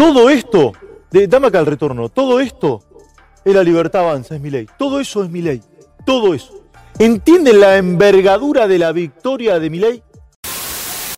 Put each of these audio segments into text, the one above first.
Todo esto, de, dame acá el retorno, todo esto es la libertad avanza, es mi ley. Todo eso es mi ley. Todo eso. ¿Entienden la envergadura de la victoria de mi ley?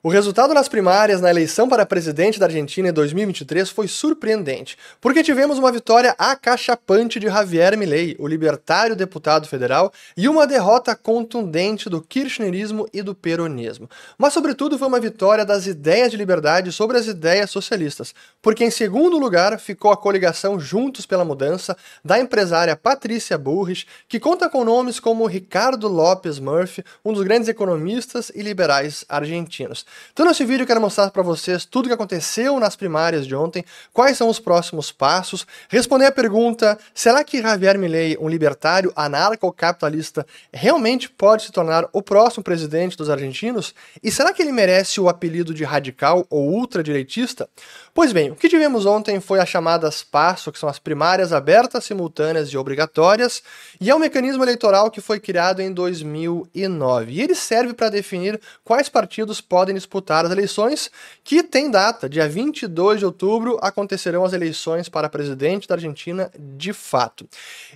O resultado nas primárias na eleição para presidente da Argentina em 2023 foi surpreendente, porque tivemos uma vitória acachapante de Javier Milei, o libertário deputado federal, e uma derrota contundente do kirchnerismo e do peronismo. Mas, sobretudo, foi uma vitória das ideias de liberdade sobre as ideias socialistas, porque, em segundo lugar, ficou a coligação Juntos pela Mudança da empresária Patrícia Burrich, que conta com nomes como Ricardo Lopes Murphy, um dos grandes economistas e liberais argentinos. Então nesse vídeo eu quero mostrar para vocês tudo o que aconteceu nas primárias de ontem, quais são os próximos passos, responder a pergunta, será que Javier Milei, um libertário anarcocapitalista, realmente pode se tornar o próximo presidente dos argentinos? E será que ele merece o apelido de radical ou ultradireitista? Pois bem, o que tivemos ontem foi as chamadas PASSO, que são as primárias abertas, simultâneas e obrigatórias, e é um mecanismo eleitoral que foi criado em 2009. E ele serve para definir quais partidos podem disputar as eleições, que tem data, dia 22 de outubro acontecerão as eleições para presidente da Argentina de fato.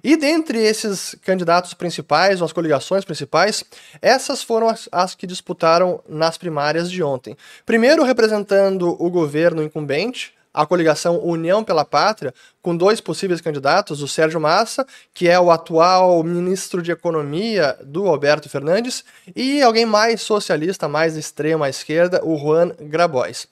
E dentre esses candidatos principais, ou as coligações principais, essas foram as, as que disputaram nas primárias de ontem. Primeiro, representando o governo incumbente, a coligação União pela Pátria, com dois possíveis candidatos, o Sérgio Massa, que é o atual ministro de Economia do Alberto Fernandes, e alguém mais socialista, mais extrema à esquerda, o Juan Grabois.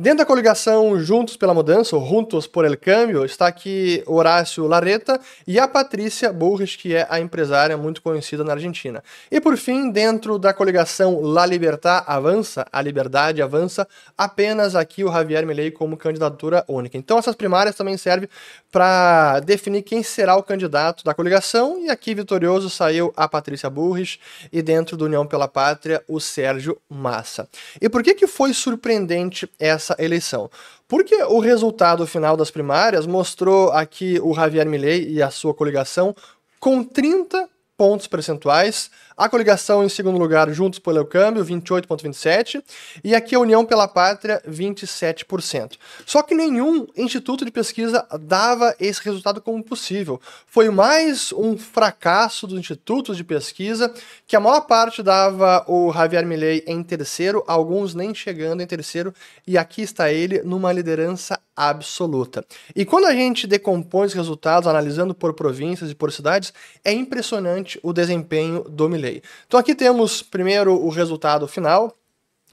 Dentro da coligação Juntos pela Mudança, ou Juntos por el Cambio, está aqui Horácio Larreta e a Patrícia Burris, que é a empresária muito conhecida na Argentina. E por fim, dentro da coligação La Libertad Avança, a Liberdade Avança, apenas aqui o Javier Milei como candidatura única. Então essas primárias também servem para definir quem será o candidato da coligação, e aqui vitorioso saiu a Patrícia Burris e dentro do União pela Pátria, o Sérgio Massa. E por que, que foi surpreendente essa essa eleição. Porque o resultado final das primárias mostrou aqui o Javier Milei e a sua coligação com 30 pontos percentuais a coligação em segundo lugar, Juntos pelo Câmbio, 28,27%, e aqui a União pela Pátria, 27%. Só que nenhum instituto de pesquisa dava esse resultado como possível. Foi mais um fracasso dos institutos de pesquisa, que a maior parte dava o Javier Milei em terceiro, alguns nem chegando em terceiro, e aqui está ele numa liderança absoluta. E quando a gente decompõe os resultados, analisando por províncias e por cidades, é impressionante o desempenho do Milei. Então aqui temos primeiro o resultado final.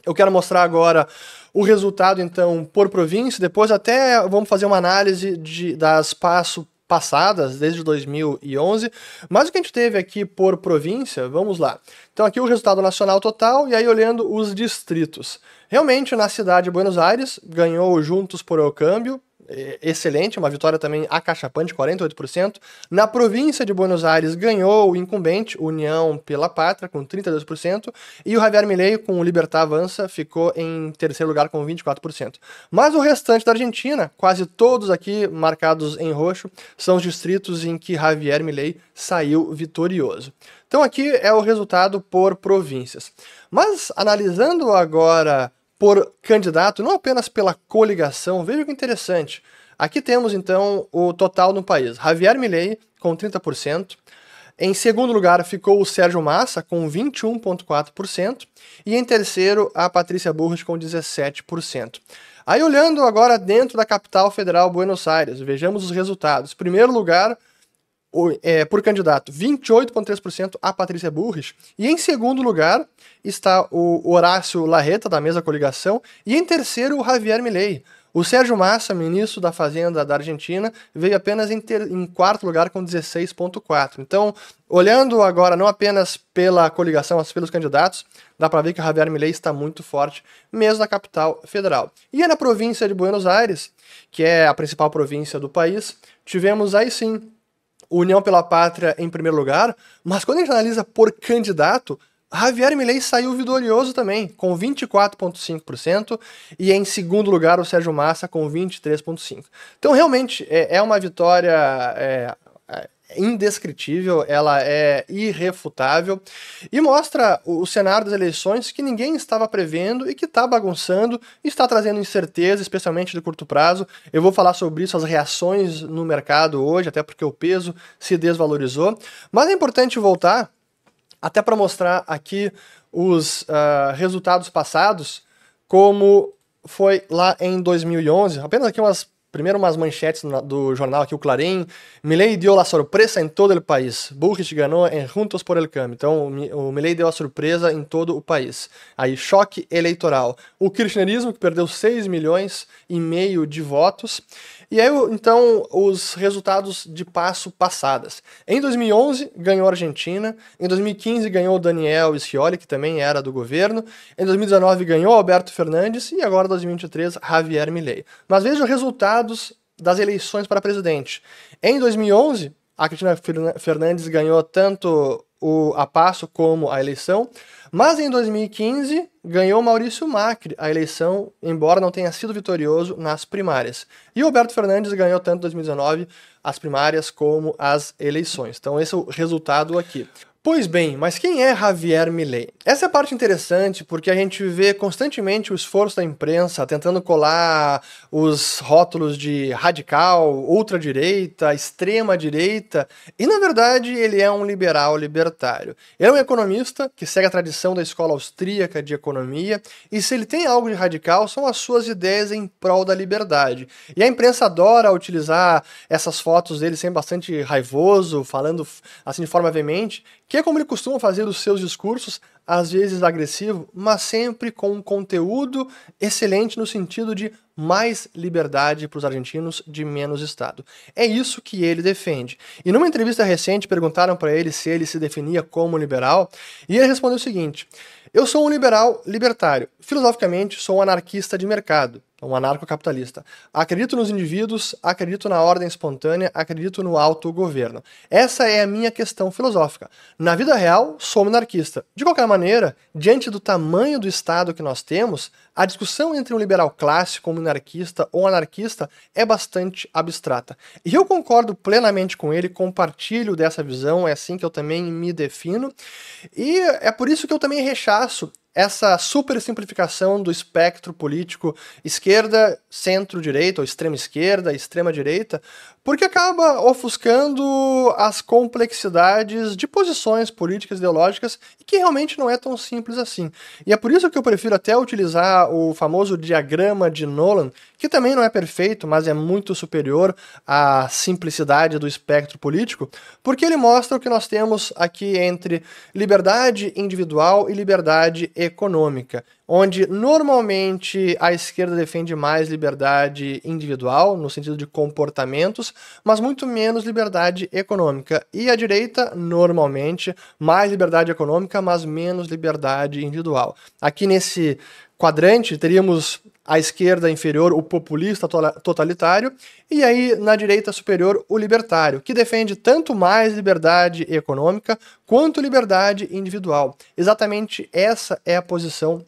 Eu quero mostrar agora o resultado, então, por província. Depois até vamos fazer uma análise de, das passo passadas, desde 2011. Mas o que a gente teve aqui por província, vamos lá. Então aqui o resultado nacional total, e aí olhando os distritos. Realmente, na cidade de Buenos Aires, ganhou Juntos por o Câmbio, excelente, uma vitória também acachapante, 48%. Na província de Buenos Aires ganhou o incumbente, União pela Pátria, com 32%, e o Javier Milei, com o Libertar Avança, ficou em terceiro lugar com 24%. Mas o restante da Argentina, quase todos aqui marcados em roxo, são os distritos em que Javier Milei saiu vitorioso. Então aqui é o resultado por províncias. Mas analisando agora por candidato, não apenas pela coligação. Veja que interessante. Aqui temos então o total no país. Javier Milei com 30%. Em segundo lugar ficou o Sérgio Massa com 21,4%. E em terceiro, a Patrícia Burros com 17%. Aí olhando agora dentro da capital federal Buenos Aires, vejamos os resultados. Primeiro lugar, por candidato, 28,3% a Patrícia Burris. E em segundo lugar está o Horácio Larreta, da mesma coligação. E em terceiro, o Javier Milei. O Sérgio Massa, ministro da Fazenda da Argentina, veio apenas em, ter, em quarto lugar com 16,4%. Então, olhando agora não apenas pela coligação, mas pelos candidatos, dá para ver que o Javier Milei está muito forte, mesmo na capital federal. E é na província de Buenos Aires, que é a principal província do país, tivemos aí sim União pela Pátria em primeiro lugar, mas quando a gente analisa por candidato, Javier Milei saiu vitorioso também, com 24,5%, e em segundo lugar o Sérgio Massa com 23,5%. Então, realmente, é, é uma vitória é, indescritível, ela é irrefutável e mostra o cenário das eleições que ninguém estava prevendo e que está bagunçando e está trazendo incerteza, especialmente de curto prazo. Eu vou falar sobre isso, as reações no mercado hoje, até porque o peso se desvalorizou. Mas é importante voltar até para mostrar aqui os uh, resultados passados, como foi lá em 2011. Apenas aqui umas Primeiro umas manchetes do jornal aqui, o Clarim. Milley deu a surpresa em todo o país. Bullrich ganhou em Juntos por el Cambio. Então, o Milley deu a surpresa em todo o país. Aí, choque eleitoral. O kirchnerismo, que perdeu 6 milhões e meio de votos. E aí, então, os resultados de passo passadas. Em 2011, ganhou a Argentina. Em 2015, ganhou o Daniel Scioli, que também era do governo. Em 2019, ganhou Alberto Fernandes. E agora, em 2023, Javier Milei. Mas veja o resultados das eleições para presidente. Em 2011, a Cristina Fernandes ganhou tanto o, a passo como a eleição. Mas em 2015 ganhou Maurício Macri a eleição, embora não tenha sido vitorioso nas primárias. E Alberto Fernandes ganhou tanto em 2019 as primárias como as eleições. Então esse é o resultado aqui. Pois bem, mas quem é Javier Milei? Essa é a parte interessante porque a gente vê constantemente o esforço da imprensa tentando colar os rótulos de radical, ultradireita, extrema direita, e na verdade ele é um liberal libertário. Ele é um economista que segue a tradição da escola austríaca de economia, e se ele tem algo de radical são as suas ideias em prol da liberdade. E a imprensa adora utilizar essas fotos dele sempre bastante raivoso, falando assim de forma veemente, que é como ele costuma fazer os seus discursos, às vezes agressivo, mas sempre com um conteúdo excelente no sentido de mais liberdade para os argentinos, de menos Estado. É isso que ele defende. E numa entrevista recente perguntaram para ele se ele se definia como liberal, e ele respondeu o seguinte: Eu sou um liberal libertário. Filosoficamente, sou um anarquista de mercado um anarcocapitalista. Acredito nos indivíduos, acredito na ordem espontânea, acredito no autogoverno. Essa é a minha questão filosófica. Na vida real, sou monarquista. De qualquer maneira, diante do tamanho do Estado que nós temos, a discussão entre um liberal clássico, um monarquista ou anarquista é bastante abstrata. E eu concordo plenamente com ele, compartilho dessa visão, é assim que eu também me defino. E é por isso que eu também rechaço essa super simplificação do espectro político esquerda, centro-direita, ou extrema-esquerda, extrema-direita, porque acaba ofuscando as complexidades de posições políticas ideológicas e que realmente não é tão simples assim. E é por isso que eu prefiro até utilizar o famoso diagrama de Nolan, que também não é perfeito, mas é muito superior à simplicidade do espectro político, porque ele mostra o que nós temos aqui entre liberdade individual e liberdade econômica onde normalmente a esquerda defende mais liberdade individual, no sentido de comportamentos, mas muito menos liberdade econômica. E a direita, normalmente, mais liberdade econômica, mas menos liberdade individual. Aqui nesse quadrante teríamos à esquerda inferior o populista totalitário e aí na direita superior o libertário, que defende tanto mais liberdade econômica quanto liberdade individual. Exatamente essa é a posição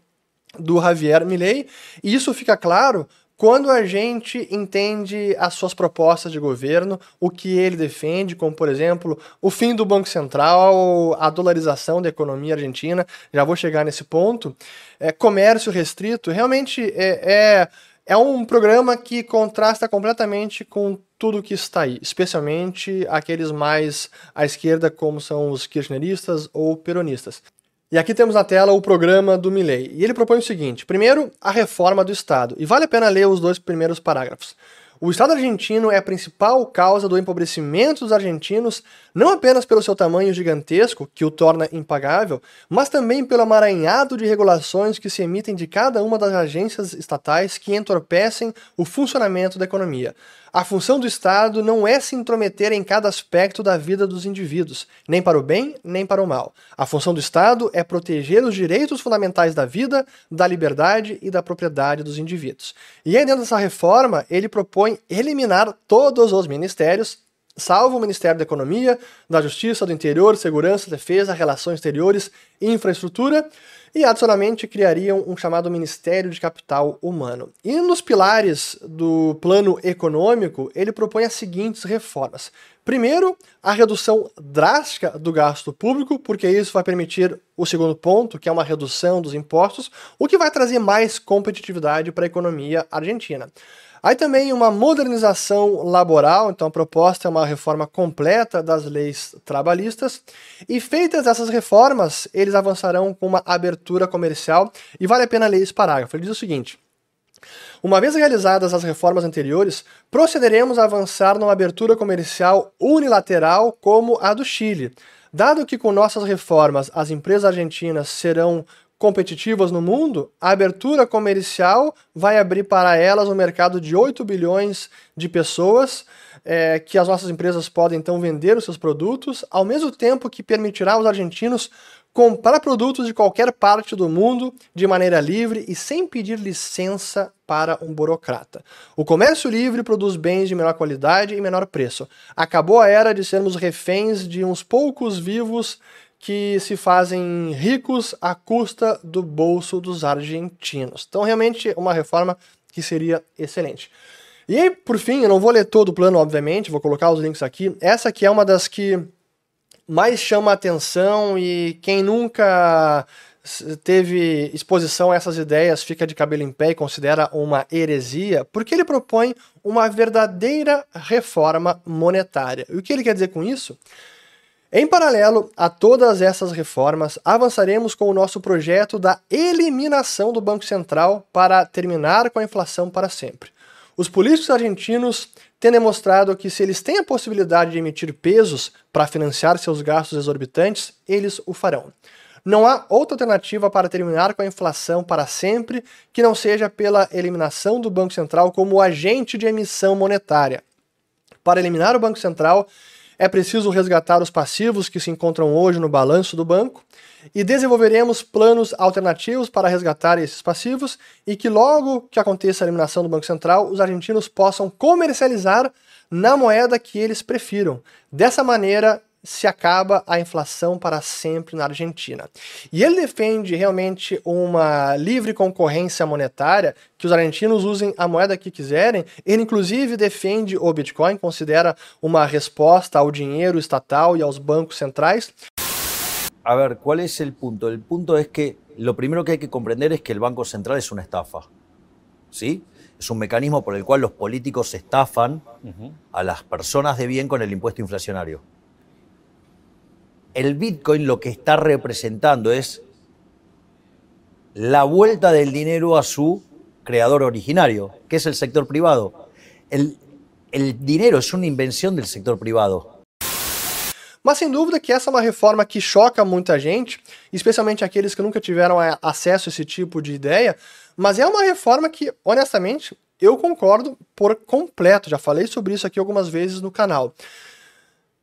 do Javier Milei, e isso fica claro quando a gente entende as suas propostas de governo, o que ele defende, como por exemplo o fim do Banco Central, a dolarização da economia argentina, já vou chegar nesse ponto, é, comércio restrito, realmente é, é, é um programa que contrasta completamente com tudo que está aí, especialmente aqueles mais à esquerda, como são os kirchneristas ou peronistas. E aqui temos na tela o programa do Milley. E ele propõe o seguinte: primeiro, a reforma do Estado. E vale a pena ler os dois primeiros parágrafos. O Estado argentino é a principal causa do empobrecimento dos argentinos, não apenas pelo seu tamanho gigantesco, que o torna impagável, mas também pelo amaranhado de regulações que se emitem de cada uma das agências estatais que entorpecem o funcionamento da economia. A função do Estado não é se intrometer em cada aspecto da vida dos indivíduos, nem para o bem, nem para o mal. A função do Estado é proteger os direitos fundamentais da vida, da liberdade e da propriedade dos indivíduos. E aí, dentro dessa reforma, ele propõe eliminar todos os ministérios, salvo o Ministério da Economia, da Justiça, do Interior, Segurança, Defesa, Relações Exteriores e Infraestrutura, e adicionalmente criariam um chamado Ministério de Capital Humano. E nos pilares do plano econômico, ele propõe as seguintes reformas. Primeiro, a redução drástica do gasto público, porque isso vai permitir o segundo ponto, que é uma redução dos impostos, o que vai trazer mais competitividade para a economia argentina. Aí também uma modernização laboral, então a proposta é uma reforma completa das leis trabalhistas. E feitas essas reformas, eles avançarão com uma abertura comercial. E vale a pena ler esse parágrafo. Ele diz o seguinte. Uma vez realizadas as reformas anteriores, procederemos a avançar numa abertura comercial unilateral como a do Chile. Dado que com nossas reformas as empresas argentinas serão competitivas no mundo, a abertura comercial vai abrir para elas um mercado de 8 bilhões de pessoas, é, que as nossas empresas podem então vender os seus produtos, ao mesmo tempo que permitirá aos argentinos comprar produtos de qualquer parte do mundo de maneira livre e sem pedir licença para um burocrata. O comércio livre produz bens de menor qualidade e menor preço. Acabou a era de sermos reféns de uns poucos vivos que se fazem ricos à custa do bolso dos argentinos. Então, realmente, uma reforma que seria excelente. E aí, por fim, eu não vou ler todo o plano, obviamente, vou colocar os links aqui. Essa aqui é uma das que mais chama atenção e quem nunca teve exposição a essas ideias fica de cabelo em pé e considera uma heresia, porque ele propõe uma verdadeira reforma monetária. E o que ele quer dizer com isso? Em paralelo a todas essas reformas, avançaremos com o nosso projeto da eliminação do Banco Central para terminar com a inflação para sempre. Os políticos argentinos têm demonstrado que, se eles têm a possibilidade de emitir pesos para financiar seus gastos exorbitantes, eles o farão. Não há outra alternativa para terminar com a inflação para sempre que não seja pela eliminação do Banco Central como agente de emissão monetária. Para eliminar o Banco Central, é preciso resgatar os passivos que se encontram hoje no balanço do banco e desenvolveremos planos alternativos para resgatar esses passivos e que logo que aconteça a eliminação do Banco Central, os argentinos possam comercializar na moeda que eles prefiram. Dessa maneira, se acaba a inflação para sempre na Argentina. E ele defende realmente uma livre concorrência monetária, que os argentinos usem a moeda que quiserem. Ele, inclusive, defende o Bitcoin, considera uma resposta ao dinheiro estatal e aos bancos centrais. A ver, ¿cuál es el punto? El punto es que lo primero que hay que comprender es que el Banco Central es una estafa. ¿Sí? Es un mecanismo por el cual los políticos estafan uh -huh. a las personas de bien con el impuesto inflacionario. El Bitcoin lo que está representando es la vuelta del dinero a su creador originario, que es el sector privado. El, el dinero es una invención del sector privado. Mas sem dúvida que essa é uma reforma que choca muita gente, especialmente aqueles que nunca tiveram acesso a esse tipo de ideia, mas é uma reforma que, honestamente, eu concordo por completo. Já falei sobre isso aqui algumas vezes no canal.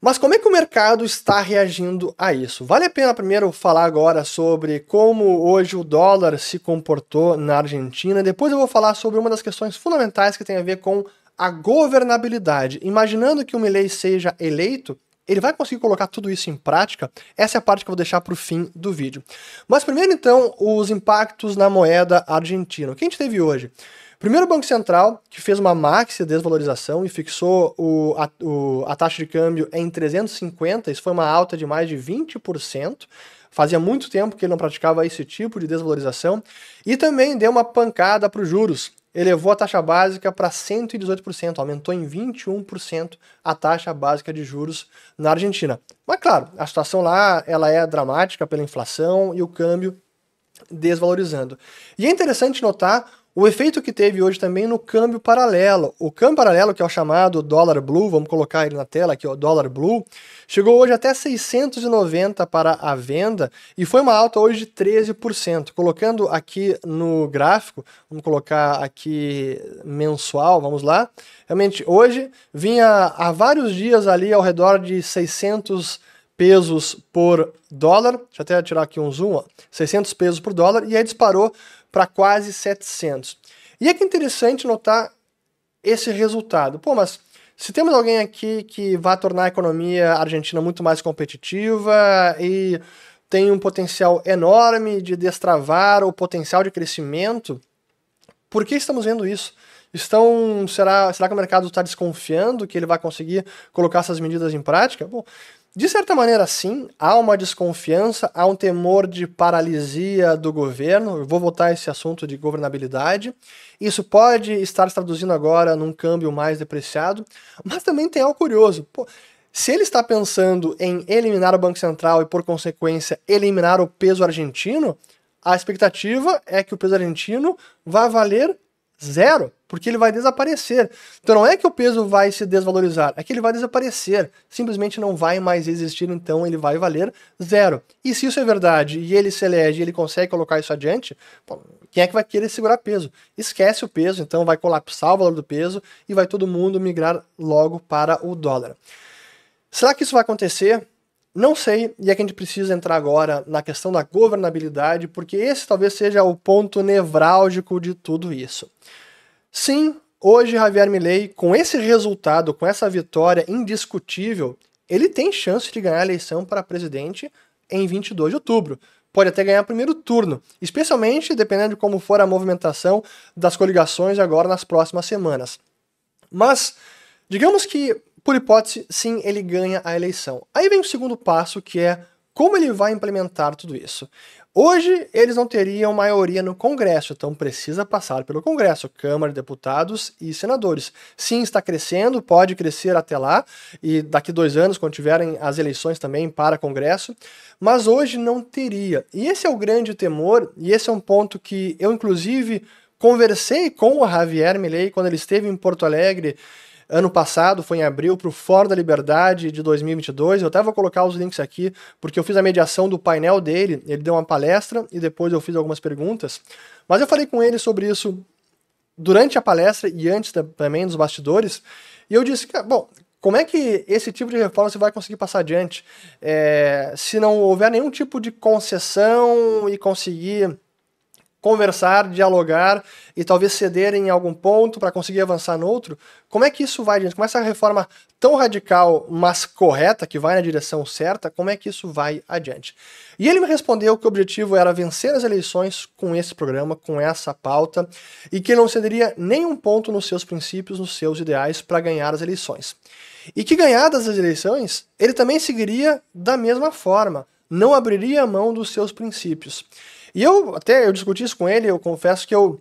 Mas como é que o mercado está reagindo a isso? Vale a pena primeiro falar agora sobre como hoje o dólar se comportou na Argentina. Depois eu vou falar sobre uma das questões fundamentais que tem a ver com a governabilidade. Imaginando que o Milley seja eleito, ele vai conseguir colocar tudo isso em prática? Essa é a parte que eu vou deixar para o fim do vídeo. Mas primeiro, então, os impactos na moeda argentina. O que a gente teve hoje? Primeiro Banco Central, que fez uma maxi desvalorização e fixou o, a, o, a taxa de câmbio em 350, isso foi uma alta de mais de 20%. Fazia muito tempo que ele não praticava esse tipo de desvalorização. E também deu uma pancada para os juros. Elevou a taxa básica para 118%, aumentou em 21% a taxa básica de juros na Argentina. Mas claro, a situação lá ela é dramática pela inflação e o câmbio desvalorizando. E é interessante notar o efeito que teve hoje também no câmbio paralelo. O câmbio paralelo, que é o chamado dólar blue, vamos colocar ele na tela aqui, o dólar blue, chegou hoje até 690 para a venda e foi uma alta hoje de 13%. Colocando aqui no gráfico, vamos colocar aqui mensual, vamos lá. Realmente, hoje vinha há vários dias ali ao redor de 600 pesos por dólar. Deixa eu até tirar aqui um zoom, ó. 600 pesos por dólar e aí disparou para quase 700. E é que interessante notar esse resultado. Pô, mas se temos alguém aqui que vai tornar a economia argentina muito mais competitiva e tem um potencial enorme de destravar o potencial de crescimento, por que estamos vendo isso? Estão, será, será que o mercado está desconfiando que ele vai conseguir colocar essas medidas em prática? Bom, de certa maneira, sim, há uma desconfiança, há um temor de paralisia do governo. Eu vou voltar a esse assunto de governabilidade. Isso pode estar se traduzindo agora num câmbio mais depreciado, mas também tem algo curioso. Pô, se ele está pensando em eliminar o Banco Central e, por consequência, eliminar o peso argentino, a expectativa é que o peso argentino vá valer Zero, porque ele vai desaparecer. Então não é que o peso vai se desvalorizar, é que ele vai desaparecer. Simplesmente não vai mais existir, então ele vai valer zero. E se isso é verdade e ele se elege ele consegue colocar isso adiante, bom, quem é que vai querer segurar peso? Esquece o peso, então vai colapsar o valor do peso e vai todo mundo migrar logo para o dólar. Será que isso vai acontecer? Não sei, e é que a gente precisa entrar agora na questão da governabilidade, porque esse talvez seja o ponto nevrálgico de tudo isso. Sim, hoje Javier Milei, com esse resultado, com essa vitória indiscutível, ele tem chance de ganhar a eleição para presidente em 22 de outubro. Pode até ganhar primeiro turno, especialmente dependendo de como for a movimentação das coligações agora nas próximas semanas. Mas, digamos que por hipótese, sim, ele ganha a eleição. Aí vem o segundo passo, que é como ele vai implementar tudo isso. Hoje, eles não teriam maioria no Congresso, então precisa passar pelo Congresso, Câmara de Deputados e Senadores. Sim, está crescendo, pode crescer até lá, e daqui dois anos, quando tiverem as eleições também para Congresso, mas hoje não teria. E esse é o grande temor, e esse é um ponto que eu, inclusive, conversei com o Javier Milei quando ele esteve em Porto Alegre ano passado, foi em abril, para o Fórum da Liberdade de 2022. Eu até vou colocar os links aqui, porque eu fiz a mediação do painel dele, ele deu uma palestra e depois eu fiz algumas perguntas. Mas eu falei com ele sobre isso durante a palestra e antes também dos bastidores, e eu disse, bom, como é que esse tipo de reforma você vai conseguir passar adiante é, se não houver nenhum tipo de concessão e conseguir conversar, dialogar e talvez ceder em algum ponto para conseguir avançar no outro, como é que isso vai adiante? Como essa reforma tão radical, mas correta, que vai na direção certa, como é que isso vai adiante? E ele me respondeu que o objetivo era vencer as eleições com esse programa, com essa pauta, e que ele não cederia nenhum ponto nos seus princípios, nos seus ideais para ganhar as eleições. E que ganhadas as eleições, ele também seguiria da mesma forma, não abriria mão dos seus princípios. E eu até eu discuti isso com ele, eu confesso que eu,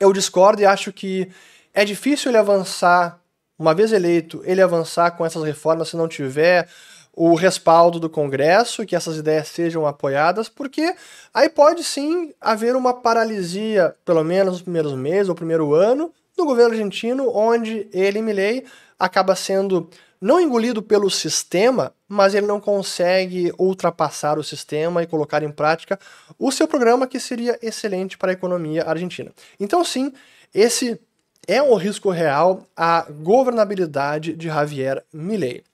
eu discordo e acho que é difícil ele avançar, uma vez eleito, ele avançar com essas reformas se não tiver o respaldo do Congresso, que essas ideias sejam apoiadas, porque aí pode sim haver uma paralisia, pelo menos nos primeiros meses ou primeiro ano, no governo argentino, onde ele, Milley, acaba sendo não engolido pelo sistema, mas ele não consegue ultrapassar o sistema e colocar em prática o seu programa que seria excelente para a economia argentina. Então, sim, esse é um risco real a governabilidade de Javier Milei.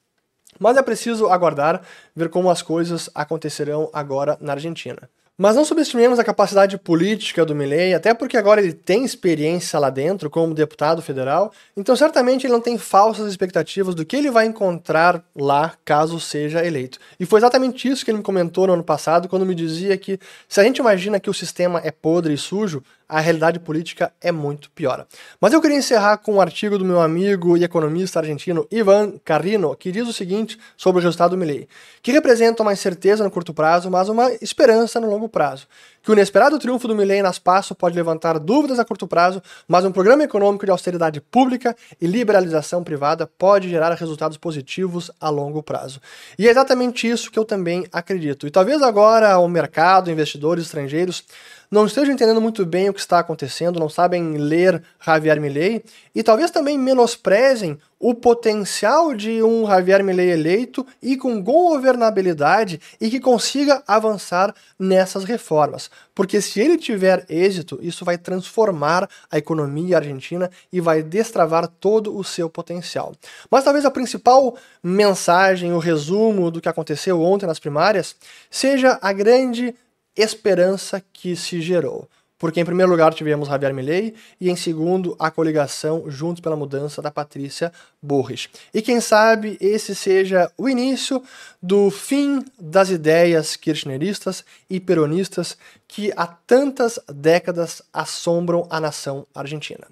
Mas é preciso aguardar, ver como as coisas acontecerão agora na Argentina. Mas não subestimemos a capacidade política do Milley, até porque agora ele tem experiência lá dentro como deputado federal, então certamente ele não tem falsas expectativas do que ele vai encontrar lá caso seja eleito. E foi exatamente isso que ele me comentou no ano passado, quando me dizia que se a gente imagina que o sistema é podre e sujo, a realidade política é muito pior. Mas eu queria encerrar com um artigo do meu amigo e economista argentino Ivan Carrino, que diz o seguinte sobre o resultado do Milley, que representa uma incerteza no curto prazo, mas uma esperança no longo prazo. Que o inesperado triunfo do Milley nas PASSO pode levantar dúvidas a curto prazo, mas um programa econômico de austeridade pública e liberalização privada pode gerar resultados positivos a longo prazo. E é exatamente isso que eu também acredito. E talvez agora o mercado, investidores estrangeiros, não estejam entendendo muito bem o que está acontecendo, não sabem ler Javier Milei e talvez também menosprezem o potencial de um Javier Milei eleito e com governabilidade e que consiga avançar nessas reformas. Porque se ele tiver êxito, isso vai transformar a economia argentina e vai destravar todo o seu potencial. Mas talvez a principal mensagem, o resumo do que aconteceu ontem nas primárias, seja a grande esperança que se gerou. Porque em primeiro lugar tivemos Javier Milei e em segundo a coligação Juntos pela Mudança da Patrícia Burris. E quem sabe esse seja o início do fim das ideias kirchneristas e peronistas que há tantas décadas assombram a nação argentina.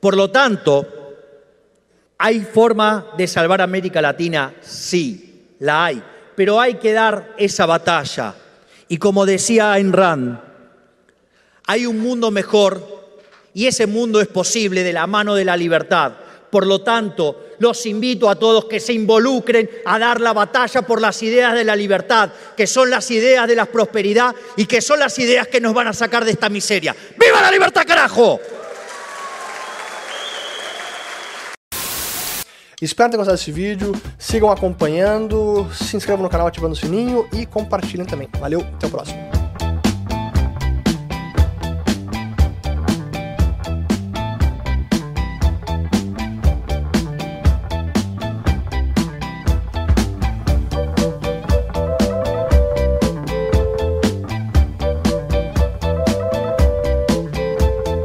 Por lo tanto, ¿hay forma de salvar América Latina? Sí, la hay, pero hay que dar esa batalla. Y como decía Ayn Rand, hay un mundo mejor y ese mundo es posible de la mano de la libertad. Por lo tanto, los invito a todos que se involucren a dar la batalla por las ideas de la libertad, que son las ideas de la prosperidad y que son las ideas que nos van a sacar de esta miseria. ¡Viva la libertad, carajo! Espero ter gostado desse vídeo, sigam acompanhando, se inscrevam no canal ativando o sininho e compartilhem também. Valeu, até o próximo.